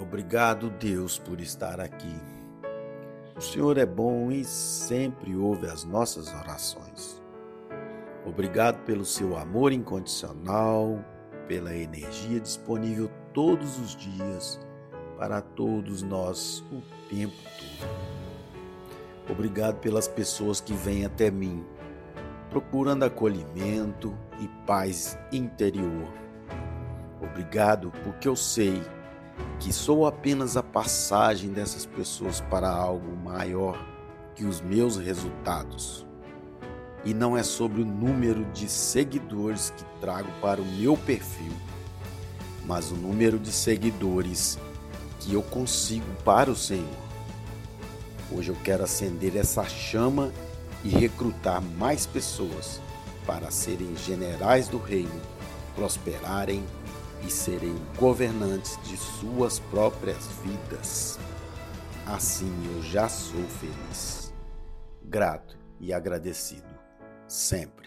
Obrigado, Deus, por estar aqui. O Senhor é bom e sempre ouve as nossas orações. Obrigado pelo seu amor incondicional, pela energia disponível todos os dias para todos nós o tempo todo. Obrigado pelas pessoas que vêm até mim, procurando acolhimento e paz interior. Obrigado porque eu sei que sou apenas a passagem dessas pessoas para algo maior que os meus resultados. E não é sobre o número de seguidores que trago para o meu perfil, mas o número de seguidores que eu consigo para o Senhor. Hoje eu quero acender essa chama e recrutar mais pessoas para serem generais do reino, prosperarem e serem governantes de suas próprias vidas. Assim eu já sou feliz, grato e agradecido sempre.